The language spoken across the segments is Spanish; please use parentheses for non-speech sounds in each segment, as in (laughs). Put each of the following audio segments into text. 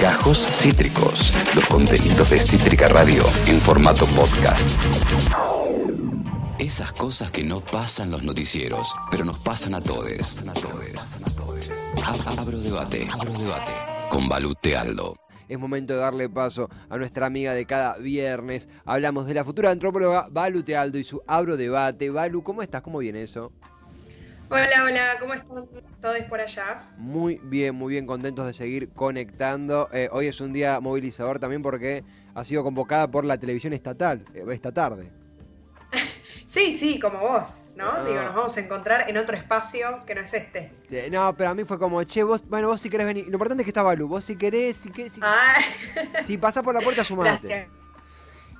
Gajos Cítricos, los contenidos de Cítrica Radio en formato podcast. Esas cosas que no pasan los noticieros, pero nos pasan a todos. Abro debate, abro debate con Balute Aldo. Es momento de darle paso a nuestra amiga de cada viernes. Hablamos de la futura antropóloga Balu Tealdo y su Abro Debate. Balu, ¿cómo estás? ¿Cómo viene eso? Hola, hola, ¿cómo están todos por allá? Muy bien, muy bien, contentos de seguir conectando. Eh, hoy es un día movilizador también porque ha sido convocada por la televisión estatal eh, esta tarde. (laughs) sí, sí, como vos, ¿no? Ah. Digo, nos vamos a encontrar en otro espacio que no es este. no, pero a mí fue como, che, vos, bueno, vos si querés venir. Lo importante es que está Balu, vos si querés, si querés, si, ah. si pasás por la puerta, (laughs) sumate. Gracias.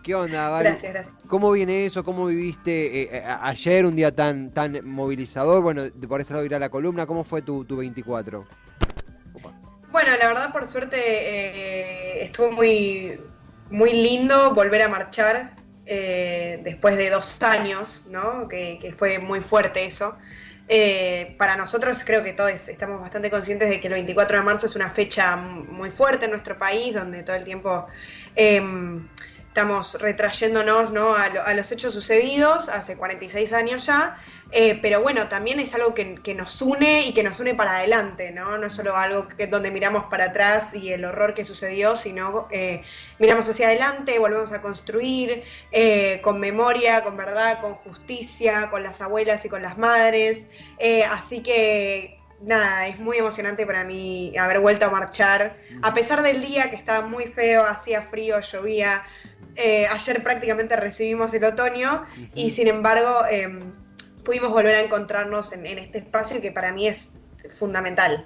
¿Qué onda, Vale? Gracias, gracias. ¿Cómo viene eso? ¿Cómo viviste eh, eh, ayer un día tan, tan movilizador? Bueno, por ese lado irá la columna. ¿Cómo fue tu, tu 24? Bueno, la verdad, por suerte, eh, estuvo muy, muy lindo volver a marchar después de dos años, ¿no? Que, fue muy fuerte eso. para nosotros creo que todos estamos bastante conscientes de que el 24 de marzo es una fecha muy fuerte en nuestro país, donde todo el tiempo em, estamos retrayéndonos ¿no? a, los hechos sucedidos hace 46 años ya, eh, pero bueno, también es algo que, nos une y que nos une para adelante, ¿no? No es solo algo que, donde miramos para atrás y el horror que sucedió, sino eh, miramos hacia adelante, volvemos a construir eh, con memoria, con verdad, con justicia, con las abuelas y con las madres. así que nada, es muy emocionante para mí haber vuelto a marchar, a pesar del día que estaba muy feo, hacía frío, llovía eh, ayer prácticamente recibimos el otoño y sin embargo em, pudimos volver a encontrarnos en, este espacio que para mí es fundamental.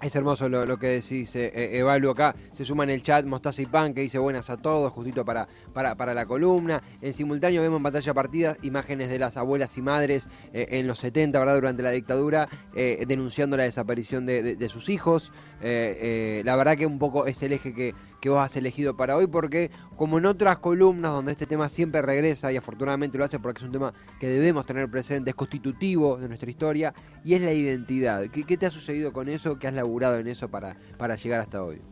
Es hermoso lo, que decís, eh, eh, Evalu. Acá se suma en el chat Mostaza y Pan, que dice buenas a todos, justito para, para, para la columna. En simultáneo vemos en pantalla partidas imágenes de las abuelas y madres en los 70, ¿verdad? Durante la dictadura, denunciando la desaparición de sus hijos. la verdad que un poco es el eje que, que vos has elegido para hoy, porque como en otras columnas donde este tema siempre regresa y afortunadamente lo hace porque es un tema que debemos tener presente, es constitutivo de nuestra historia y es la identidad. ¿Qué, te ha sucedido con eso? ¿Qué has laburado en eso para, para llegar hasta hoy?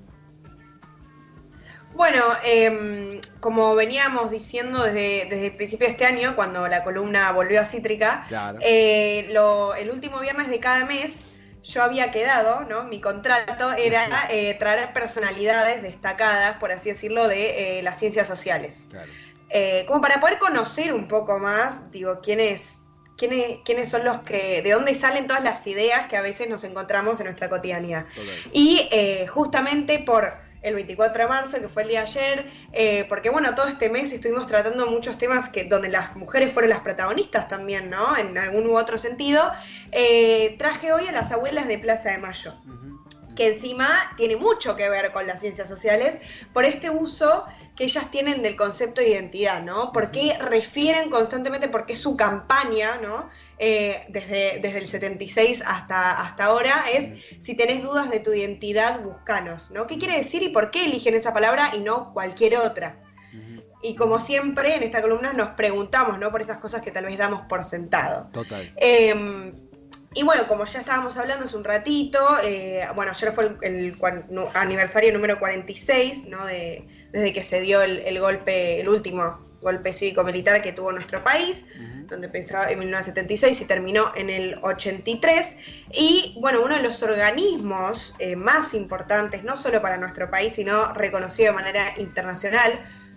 Bueno, em, como veníamos diciendo desde, desde, el principio de este año, cuando la columna volvió a Cítrica, eh, el último viernes de cada mes yo había quedado, ¿no? Mi contrato era eh, traer personalidades destacadas, por así decirlo, de eh, las ciencias sociales. Eh, como para poder conocer un poco más, digo, quiénes, quiénes, quiénes son los que, de dónde salen todas las ideas que a veces nos encontramos en nuestra cotidianidad. Y justamente por el 24 de marzo, que fue el día de ayer, eh, porque bueno, todo este mes estuvimos tratando muchos temas que donde las mujeres fueron las protagonistas también, ¿no? En algún u otro sentido. Eh, traje hoy a las abuelas de Plaza de Mayo. que encima tiene mucho que ver con las ciencias sociales por este uso que ellas tienen del concepto de identidad, ¿no? Porque refieren constantemente, porque su campaña, ¿no? Eh, desde, desde el 76 hasta, hasta ahora, es si tenés dudas de tu identidad, buscanos, ¿no? ¿Qué quiere decir y por qué eligen esa palabra y no cualquier otra? Y como siempre, en esta columna nos preguntamos, ¿no? Por esas cosas que tal vez damos por sentado. Total. Em, y bueno, como ya estábamos hablando hace un ratito, eh, bueno, ayer fue el, aniversario número 46, ¿no? De, desde que se dio el, golpe, el último golpe cívico-militar que tuvo nuestro país, donde empezó en 1976 y terminó en el 83. Y bueno, uno de los organismos eh, más importantes, no solo para nuestro país, sino reconocido de manera internacional,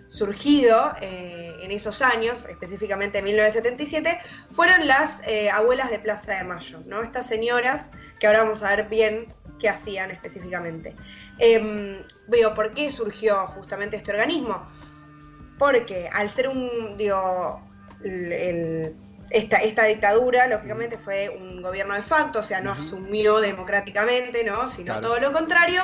surgido eh, en esos años, específicamente en 1977, fueron las eh, abuelas de Plaza de Mayo, ¿no? Estas señoras que ahora vamos a ver bien qué hacían específicamente. Eh, veo, ¿por qué surgió justamente este organismo? Porque al ser un, digo, esta, esta, dictadura, lógicamente, fue un gobierno de facto, o sea, no asumió democráticamente, ¿no? Sino todo lo contrario.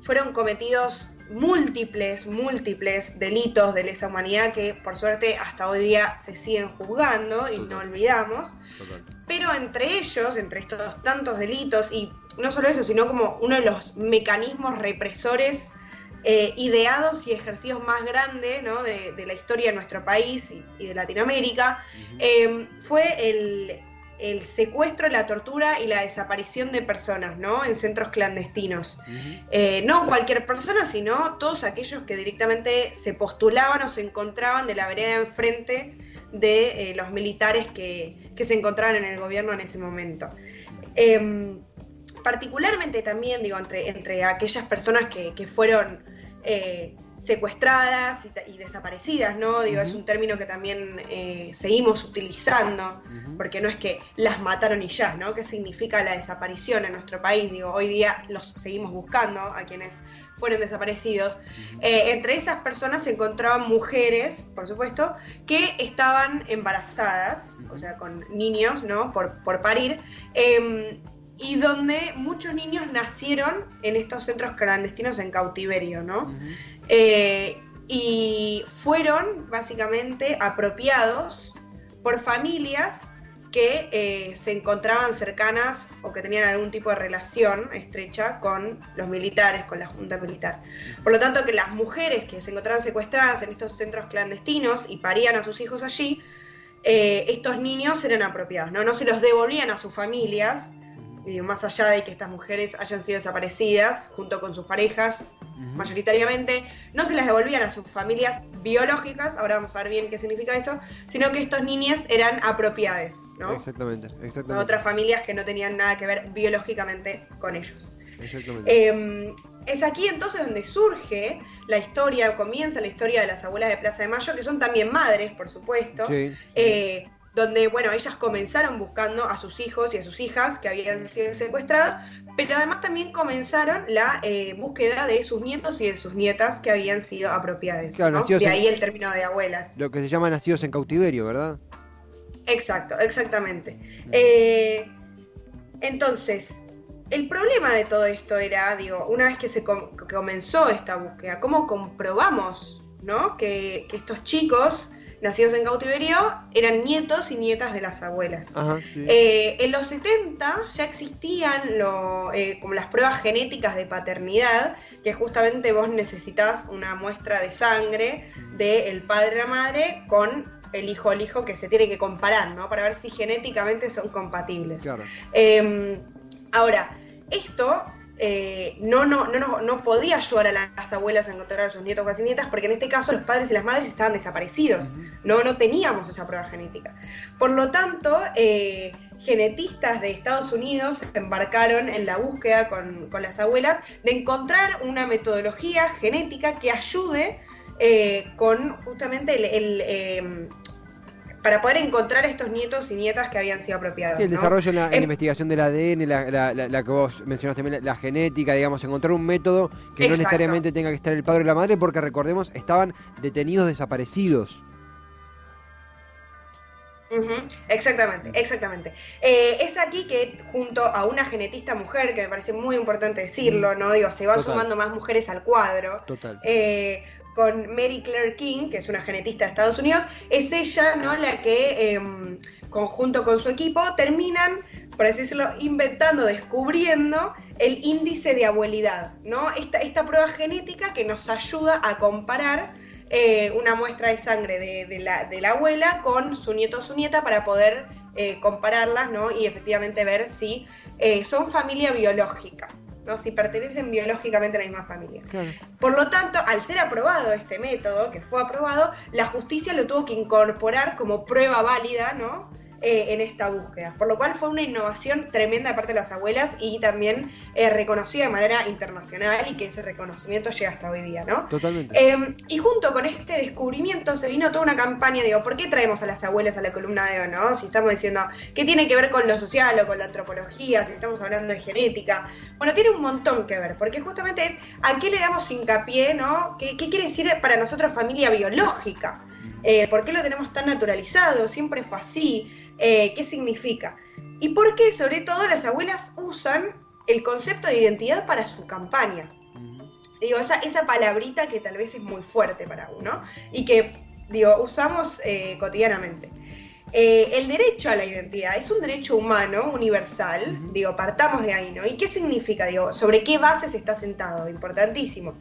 fueron cometidos múltiples, múltiples delitos de lesa humanidad que por suerte hasta hoy día se siguen juzgando y no olvidamos. Pero entre ellos, entre estos tantos delitos, y no solo eso, sino como uno de los mecanismos represores eh, ideados y ejercidos más grandes ¿no? de, la historia de nuestro país y, de Latinoamérica, eh, fue el, el secuestro, la tortura y la desaparición de personas, ¿no? En centros clandestinos. Eh, no cualquier persona, sino todos aquellos que directamente se postulaban o se encontraban de la vereda enfrente de eh, los militares que, se encontraban en el gobierno en ese momento. Particularmente también, digo, entre, entre aquellas personas que, que fueron eh, secuestradas y, desaparecidas, ¿no? Digo, es un término que también eh, seguimos utilizando, porque no es que las mataron y ya, ¿no? ¿Qué significa la desaparición en nuestro país? Digo, hoy día los seguimos buscando a quienes fueron desaparecidos. Eh, entre esas personas se encontraban mujeres, por supuesto, que estaban embarazadas, o sea, con niños, ¿no? Por, por parir. Em, y donde muchos niños nacieron en estos centros clandestinos en cautiverio, ¿no? Eh, y fueron básicamente apropiados por familias que eh, se encontraban cercanas o que tenían algún tipo de relación estrecha con los militares, con la Junta Militar. Por lo tanto, que las mujeres que se encontraban secuestradas en estos centros clandestinos y parían a sus hijos allí, eh, estos niños eran apropiados, ¿no? no se los devolvían a sus familias, más allá de que estas mujeres hayan sido desaparecidas junto con sus parejas, mayoritariamente, no se las devolvían a sus familias biológicas, ahora vamos a ver bien qué significa eso, sino que estos niños eran apropiadas, ¿no? Exactamente, exactamente. A otras familias que no tenían nada que ver biológicamente con ellos. Exactamente. Em, es aquí entonces donde surge la historia, comienza la historia de las abuelas de Plaza de Mayo, que son también madres, por supuesto. Sí. Eh, donde, bueno, ellas comenzaron buscando a sus hijos y a sus hijas que habían sido secuestrados, pero además también comenzaron la eh, búsqueda de sus nietos y de sus nietas que habían sido apropiadas. Claro, De ahí el término de abuelas. Lo que se llama nacidos en cautiverio, ¿verdad? Exacto, exactamente. Eh, entonces, el problema de todo esto era, digo, una vez que se comenzó esta búsqueda, ¿cómo comprobamos, ¿no? que estos chicos nacidos en cautiverio eran nietos y nietas de las abuelas. Eh, en los 70 ya existían lo, eh, como las pruebas genéticas de paternidad, que justamente vos necesitas una muestra de sangre del padre o la madre con el hijo al hijo que se tiene que comparar, ¿no? Para ver si genéticamente son compatibles. Em, ahora, esto eh, no, no, no, no, podía ayudar a las abuelas a encontrar a sus nietos o nietas, porque en este caso los padres y las madres estaban desaparecidos. No, no teníamos esa prueba genética. Por lo tanto, eh, genetistas de Estados Unidos se embarcaron en la búsqueda con, las abuelas de encontrar una metodología genética que ayude eh, con justamente el, em, para poder encontrar estos nietos y nietas que habían sido apropiados. Sí, el desarrollo en la, em, investigación del ADN, la, que vos mencionaste también, la, genética, digamos, encontrar un método que no necesariamente tenga que estar el padre y la madre, porque recordemos, estaban detenidos desaparecidos. Exactamente, exactamente. Eh, es aquí que junto a una genetista mujer, que me parece muy importante decirlo, ¿no? Digo, se van sumando más mujeres al cuadro. Total. Eh, con Mary Claire King, que es una genetista de Estados Unidos, es ella ¿no? la que, eh, conjunto con su equipo, terminan, por así decirlo, inventando, descubriendo el índice de abuelidad, ¿no? Esta, esta prueba genética que nos ayuda a comparar eh, una muestra de sangre de, la, de, la, abuela con su nieto o su nieta para poder eh, compararlas, ¿no? Y efectivamente ver si eh, son familia biológica. ¿No? si pertenecen biológicamente a la misma familia. Por lo tanto, al ser aprobado este método, que fue aprobado, la justicia lo tuvo que incorporar como prueba válida, ¿no? Eh, en esta búsqueda. Por lo cual fue una innovación tremenda de parte de las abuelas y también eh, reconocida de manera internacional y que ese reconocimiento llega hasta hoy día, ¿no? Totalmente. Em, y junto con este descubrimiento se vino toda una campaña, digo, ¿por qué traemos a las abuelas a la columna de no? Si estamos diciendo, ¿qué tiene que ver con lo social o con la antropología? Si estamos hablando de genética. Bueno, tiene un montón que ver, porque justamente es a qué le damos hincapié, ¿no? ¿Qué, qué quiere decir para nosotros familia biológica? Eh, ¿Por qué lo tenemos tan naturalizado? Siempre fue así. Eh, ¿Qué significa? Y por qué, sobre todo, las abuelas usan el concepto de identidad para su campaña. Digo, esa, esa palabrita que tal vez es muy fuerte para uno y que, digo, usamos eh, cotidianamente. El derecho a la identidad es un derecho humano, universal, digo, partamos de ahí, ¿no? ¿Y qué significa? Digo, ¿sobre qué bases está sentado? Importantísimo.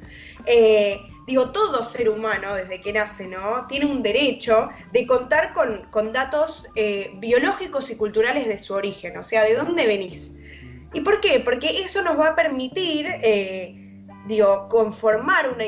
digo, todo ser humano desde que nace, ¿no? Tiene un derecho de contar con, datos eh, biológicos y culturales de su origen, o sea, de dónde venís. ¿Y por qué? Porque eso nos va a permitir, eh, digo, conformar una,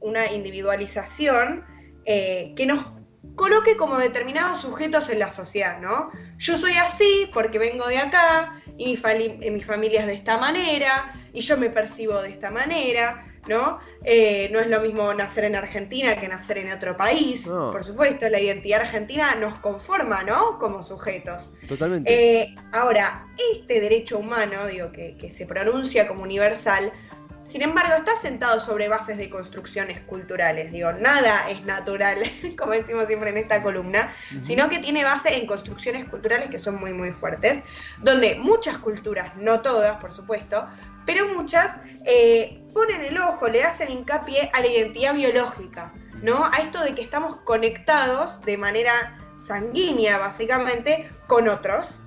una individualización eh, que nos coloque como determinados sujetos en la sociedad, ¿no? Yo soy así porque vengo de acá y mi, mi familia es de esta manera y yo me percibo de esta manera ¿no? Eh, no es lo mismo nacer en Argentina que nacer en otro país. Por supuesto, la identidad argentina nos conforma, ¿no? Como sujetos. Totalmente. Eh, ahora, este derecho humano, digo, que, se pronuncia como universal, sin embargo, está sentado sobre bases de construcciones culturales. Digo, nada es natural, (laughs) como decimos siempre en esta columna, sino que tiene base en construcciones culturales que son muy, muy fuertes, donde muchas culturas, no todas, por supuesto, pero muchas eh, ponen el ojo, le hacen hincapié a la identidad biológica, ¿no? A esto de que estamos conectados de manera sanguínea, básicamente, con otros,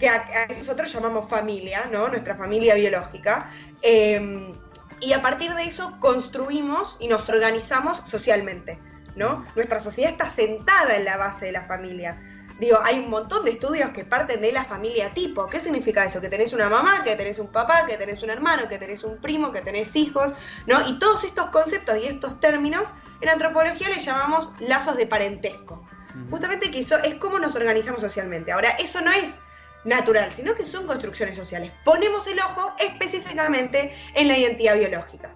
que a, nosotros llamamos familia, ¿no? Nuestra familia biológica. Em, y a partir de eso construimos y nos organizamos socialmente, ¿no? Nuestra sociedad está sentada en la base de la familia. Digo, hay un montón de estudios que parten de la familia tipo. ¿Qué significa eso? Que tenés una mamá, que tenés un papá, que tenés un hermano, que tenés un primo, que tenés hijos, ¿no? Y todos estos conceptos y estos términos en antropología le llamamos lazos de parentesco. Justamente que eso es cómo nos organizamos socialmente. Ahora, eso no es natural, sino que son construcciones sociales. Ponemos el ojo específicamente en la identidad biológica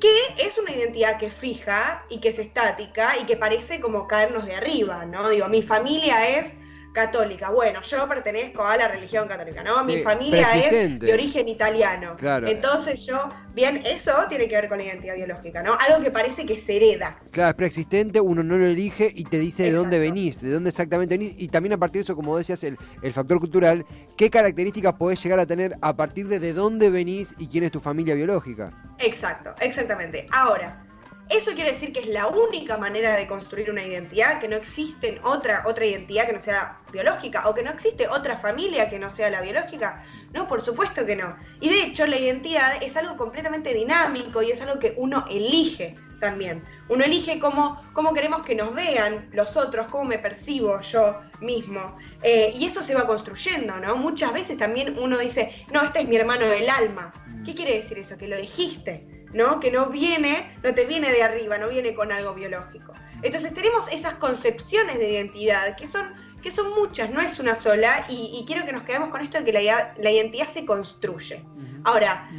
que es una identidad que fija y que es estática y que parece como caernos de arriba, ¿no? Digo, mi familia es católica. Bueno, yo pertenezco a la religión católica, ¿no? Mi familia es de origen italiano. Claro. Entonces yo, bien, eso tiene que ver con la identidad biológica, ¿no? Algo que parece que se hereda. Claro, es preexistente, uno no lo elige y te dice de dónde venís, de dónde exactamente venís. Y también a partir de eso, como decías, el, el factor cultural, ¿qué características podés llegar a tener a partir de de dónde venís y quién es tu familia biológica? Exacto, exactamente. Ahora, eso quiere decir que es la única manera de construir una identidad, que no existe otra, otra identidad que no sea biológica, o que no existe otra familia que no sea la biológica. No, por supuesto que no. Y de hecho la identidad es algo completamente dinámico y es algo que uno elige también. Uno elige cómo, cómo queremos que nos vean los otros, cómo me percibo yo mismo. Eh, y eso se va construyendo, ¿no? Muchas veces también uno dice, no, este es mi hermano del alma. ¿Qué quiere decir eso? Que lo elegiste ¿no? Que no viene, no te viene de arriba, no viene con algo biológico. Entonces tenemos esas concepciones de identidad que son, que son muchas, no es una sola, y, quiero que nos quedemos con esto de que la, la identidad se construye. Ahora,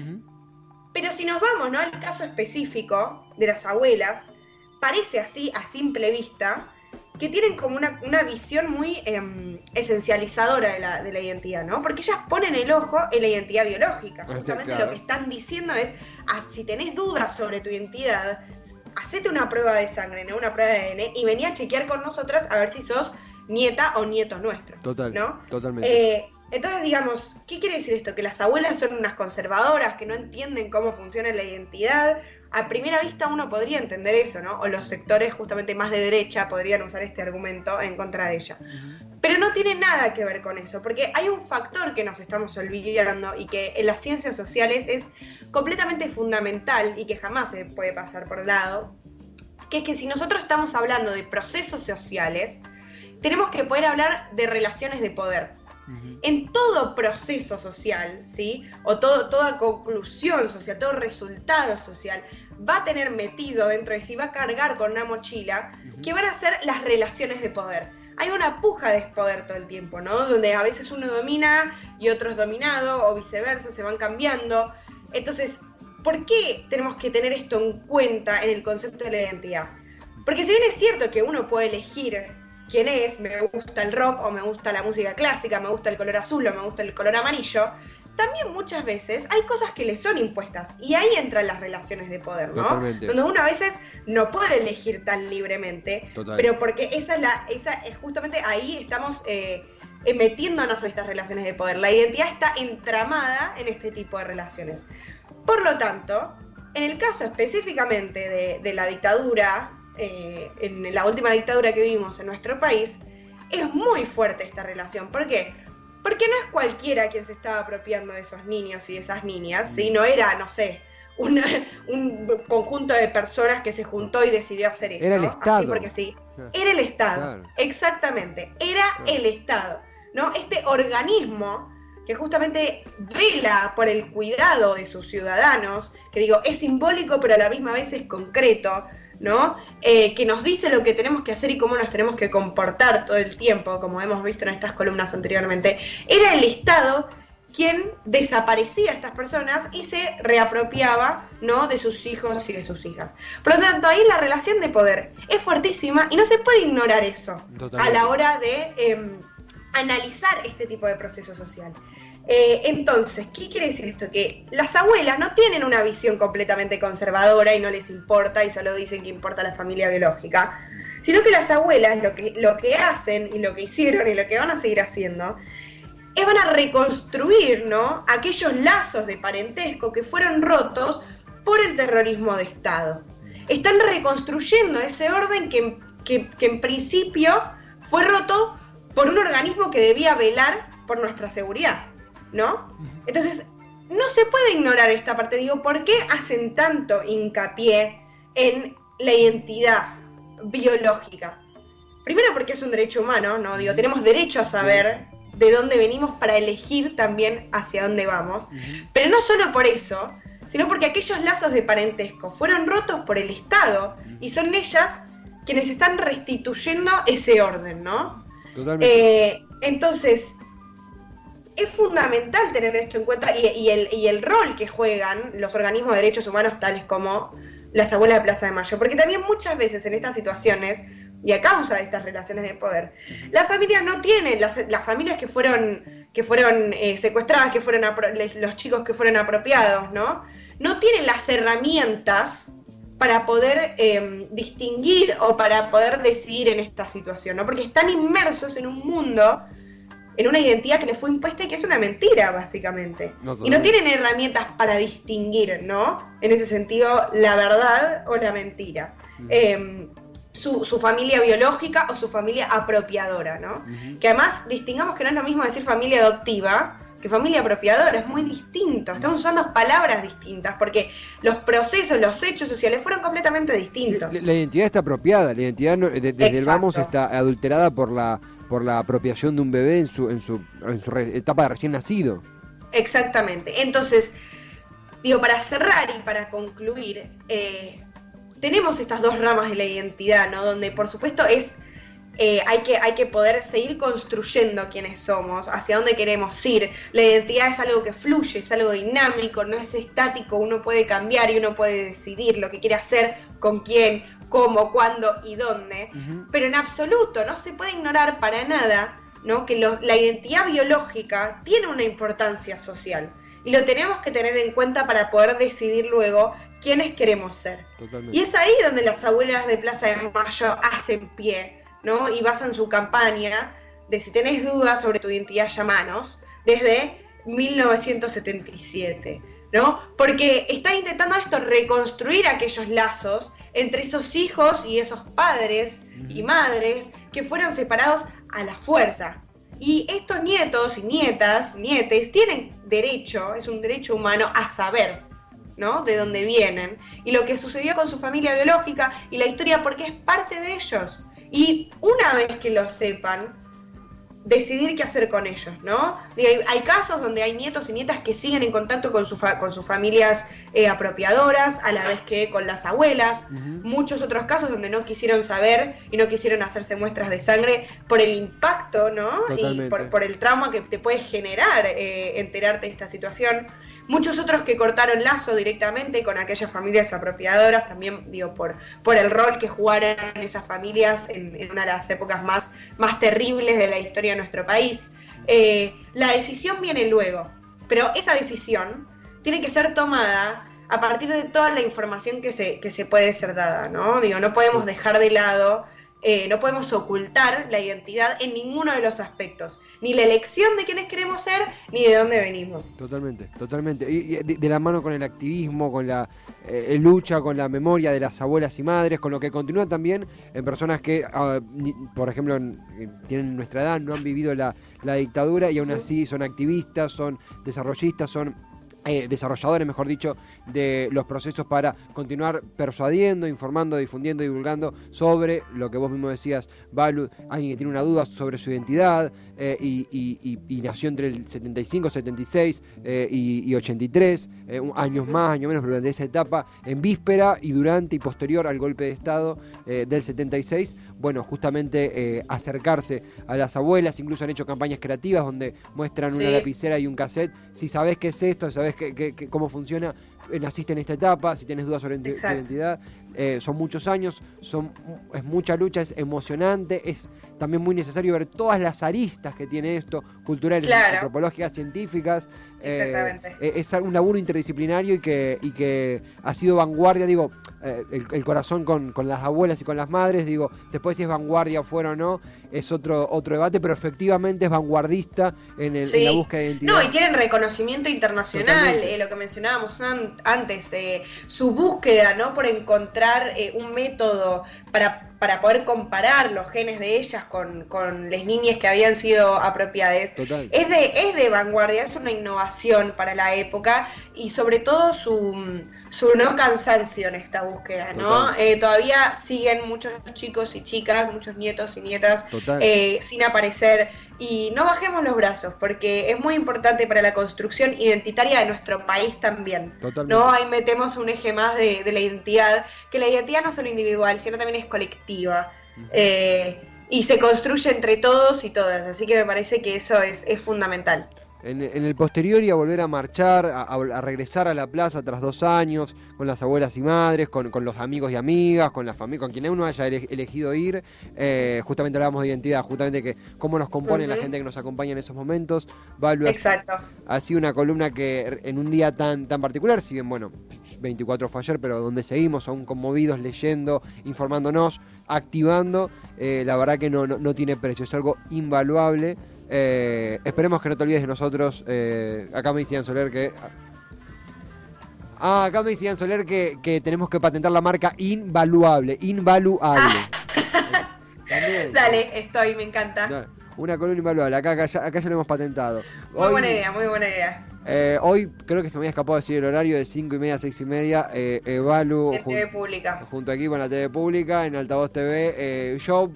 pero si nos vamos ¿no? al caso específico de las abuelas, parece así a simple vista que tienen como una, visión muy em, esencializadora de la, de la, identidad, ¿no? Porque ellas ponen el ojo en la identidad biológica. Justamente lo que están diciendo es, ah, si tenés dudas sobre tu identidad, hacete una prueba de sangre, ¿no? Una prueba de ADN y vení a chequear con nosotras a ver si sos nieta o nieto nuestro. Total. ¿no? Totalmente. Eh, entonces, digamos, ¿qué quiere decir esto? Que las abuelas son unas conservadoras que no entienden cómo funciona la identidad a primera vista uno podría entender eso, ¿no? O los sectores justamente más de derecha podrían usar este argumento en contra de ella. Pero no tiene nada que ver con eso, porque hay un factor que nos estamos olvidando y que en las ciencias sociales es completamente fundamental y que jamás se puede pasar por lado, que es que si nosotros estamos hablando de procesos sociales, tenemos que poder hablar de relaciones de poder. En todo proceso social, ¿sí? O todo, toda conclusión social, todo resultado social, va a tener metido dentro de sí, va a cargar con una mochila, que van a ser las relaciones de poder. Hay una puja de poder todo el tiempo, ¿no? Donde a veces uno domina y otro es dominado, o viceversa, se van cambiando. Entonces, ¿por qué tenemos que tener esto en cuenta en el concepto de la identidad? Porque si bien es cierto que uno puede elegir quién es, me gusta el rock o me gusta la música clásica, me gusta el color azul o me gusta el color amarillo, también muchas veces hay cosas que le son impuestas y ahí entran las relaciones de poder, ¿no? Donde uno a veces no puede elegir tan libremente, pero porque esa es la, esa es justamente ahí estamos eh, metiéndonos en estas relaciones de poder. La identidad está entramada en este tipo de relaciones. Por lo tanto, en el caso específicamente de, de la dictadura eh, en la última dictadura que vivimos en nuestro país, es muy fuerte esta relación. ¿Por qué? Porque no es cualquiera quien se estaba apropiando de esos niños y de esas niñas, ¿sí? No era, no sé, un conjunto de personas que se juntó y decidió hacer eso. Era el Estado. porque sí. Era el Estado. Exactamente. Era el Estado. ¿no? Este organismo que justamente vela por el cuidado de sus ciudadanos, que digo, es simbólico pero a la misma vez es concreto, ¿no? Eh, que nos dice lo que tenemos que hacer y cómo nos tenemos que comportar todo el tiempo, como hemos visto en estas columnas anteriormente, era el Estado quien desaparecía a estas personas y se reapropiaba ¿no? de sus hijos y de sus hijas. Por lo tanto, ahí la relación de poder es fuertísima y no se puede ignorar eso a la hora de em, analizar este tipo de proceso social. Eh, entonces, ¿qué quiere decir esto? Que las abuelas no tienen una visión completamente conservadora y no les importa y solo dicen que importa la familia biológica, sino que las abuelas lo que, lo que hacen y lo que hicieron y lo que van a seguir haciendo es van a reconstruir, ¿no? Aquellos lazos de parentesco que fueron rotos por el terrorismo de Estado. Están reconstruyendo ese orden que, que en principio fue roto por un organismo que debía velar por nuestra seguridad, ¿no? Entonces, no se puede ignorar esta parte. Digo, ¿por qué hacen tanto hincapié en la identidad biológica? Primero porque es un derecho humano, ¿no? Digo, tenemos derecho a saber de dónde venimos para elegir también hacia dónde vamos. Pero no solo por eso, sino porque aquellos lazos de parentesco fueron rotos por el Estado y son ellas quienes están restituyendo ese orden, ¿no? Eh, entonces, es fundamental tener esto en cuenta y, el, rol que juegan los organismos de derechos humanos tales como las abuelas de Plaza de Mayo, porque también muchas veces en estas situaciones y a causa de estas relaciones de poder, las familias no tienen, las, familias que fueron, que fueron eh, secuestradas, que fueron los chicos que fueron apropiados, ¿no? No tienen las herramientas para poder em, distinguir o para poder decidir en esta situación, ¿no? Porque están inmersos en un mundo, en una identidad que les fue impuesta y que es una mentira, básicamente. y no tienen herramientas para distinguir, ¿no? En ese sentido, la verdad o la mentira. Em, su, familia biológica o su familia apropiadora, ¿no? Que además distingamos que no es lo mismo decir familia adoptiva que familia apropiadora, es muy distinto. Estamos usando palabras distintas porque los procesos, los hechos sociales fueron completamente distintos. La, identidad está apropiada, la identidad desde el vamos está adulterada por la por la apropiación de un bebé en su en su, en su etapa de recién nacido. Exactamente. Entonces, digo, para cerrar y para concluir, eh, tenemos estas dos ramas de la identidad, ¿no? Donde por supuesto es eh, hay, que, hay que poder seguir construyendo quiénes somos, hacia dónde queremos ir. La identidad es algo que fluye, es algo dinámico, no es estático, uno puede cambiar y uno puede decidir lo que quiere hacer, con quién, cómo, cuándo y dónde. Pero en absoluto no se puede ignorar para nada ¿no? que la identidad biológica tiene una importancia social. Y lo tenemos que tener en cuenta para poder decidir luego quiénes queremos ser. Y es ahí donde las abuelas de Plaza de Mayo hacen pie ¿no? Y basan su campaña de si tenés dudas sobre tu identidad, llamanos, desde 1977, ¿no? Porque está intentando esto reconstruir aquellos lazos entre esos hijos y esos padres y madres que fueron separados a la fuerza. Y estos nietos y nietas, nietes, tienen derecho, es un derecho humano, a saber, ¿no? De dónde vienen y lo que sucedió con su familia biológica y la historia porque es parte de ellos. Y una vez que lo sepan, decidir qué hacer con ellos, ¿no? Hay, casos donde hay nietos y nietas que siguen en contacto con, su con sus familias eh, apropiadoras, a la vez que con las abuelas. Muchos otros casos donde no quisieron saber y no quisieron hacerse muestras de sangre por el impacto, ¿no? Y por, el trauma que te puede generar eh, enterarte de esta situación. Muchos otros que cortaron lazo directamente con aquellas familias apropiadoras, también digo, por, por el rol que jugaron esas familias en, una de las épocas más, más terribles de la historia de nuestro país. Eh, la decisión viene luego, pero esa decisión tiene que ser tomada a partir de toda la información que se, que se puede ser dada, ¿no? Digo, no podemos dejar de lado eh, no podemos ocultar la identidad en ninguno de los aspectos, ni la elección de quiénes queremos ser, ni de dónde venimos. Totalmente, totalmente. Y, de, la mano con el activismo, con la eh, lucha, con la memoria de las abuelas y madres, con lo que continúa también en personas que, ah, por ejemplo, tienen nuestra edad, no han vivido la, la dictadura y aún así son activistas, son desarrollistas, son eh, desarrolladores, mejor dicho, de los procesos para continuar persuadiendo, informando, difundiendo, divulgando sobre lo que vos mismo decías, Balu, alguien que tiene una duda sobre su identidad eh, y, nació entre el 75, 76 eh, y, 83, años más, años menos, durante esa etapa, en víspera y durante y posterior al golpe de Estado del 76, bueno, justamente acercarse a las abuelas, incluso han hecho campañas creativas donde muestran una lapicera y un cassette, si sabes qué es esto, sabes que, cómo funciona, eh, naciste en esta etapa, si tienes dudas sobre tu identidad, eh, son muchos años, son, es mucha lucha, es emocionante, es también muy necesario ver todas las aristas que tiene esto, culturales, antropológicas, científicas. Eh, es un laburo interdisciplinario y que, y que ha sido vanguardia, digo, el, corazón con, las abuelas y con las madres, digo, después si es vanguardia fuera o no, es otro, otro debate, pero efectivamente es vanguardista en, el, la búsqueda de identidad. No, y tienen reconocimiento internacional, lo que mencionábamos antes, su búsqueda, ¿no? Por encontrar eh, un método para, para, poder comparar los genes de ellas con, con las niñas que habían sido apropiadas. Es de, es de vanguardia, es una innovación para la época y sobre todo su, su no cansancio en esta búsqueda, ¿no? Eh, todavía siguen muchos chicos y chicas, muchos nietos y nietas eh, sin aparecer y no bajemos los brazos porque es muy importante para la construcción identitaria de nuestro país también. ¿no? Ahí metemos un eje más de, la identidad, que la identidad no es solo individual, sino también es colectiva. Eh, y se construye entre todos y todas, así que me parece que eso es, es fundamental. En, el posterior y a volver a marchar, a, regresar a la plaza tras dos años, con las abuelas y madres, con, los amigos y amigas, con la familia, con quien uno haya elegido ir. Eh, justamente hablábamos de identidad, justamente que cómo nos compone la gente que nos acompaña en esos momentos. Exacto. Ha, sido una columna que en un día tan, tan particular, si bien, bueno, 24 fue ayer, pero donde seguimos aún conmovidos, leyendo, informándonos, activando, eh, la verdad que no, no tiene precio, es algo invaluable. Eh, esperemos que no te olvides de nosotros. Eh, acá me decían Soler que. Ah, acá me decían Soler que, que tenemos que patentar la marca invaluable. Invaluable. (laughs) Dale, estoy, me encanta. Una columna invaluable. Acá, acá, ya, acá ya lo hemos patentado. Muy buena idea, muy buena idea. Eh, hoy creo que se me había escapado decir el horario de 5 y media a 6 y media. Eh, Evalu. En TV Pública. Junto aquí con la TV Pública, en Altavoz TV. Yo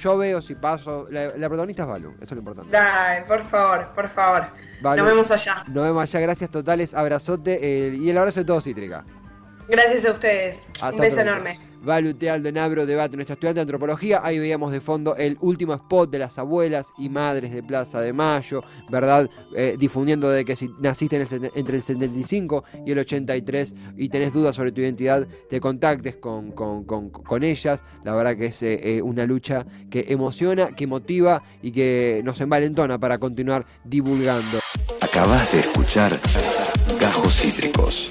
yo veo si paso. La, protagonista es Balu, eso es lo importante. Dale, por favor, por favor. Nos vemos allá. Nos vemos allá, gracias totales, abrazote eh, y el abrazo de todo Cítrica. Gracias a ustedes. Un beso enorme. Aldo Nabro debate nuestro estudiante de antropología. Ahí veíamos de fondo el último spot de las abuelas y madres de Plaza de Mayo, ¿verdad? Eh, difundiendo de que si naciste entre el 75 y el 83 y tenés dudas sobre tu identidad, te contactes con, con, ellas. La verdad que es eh, eh, una lucha que emociona, que motiva y que nos envalentona para continuar divulgando. Acabas de escuchar Gajos Cítricos.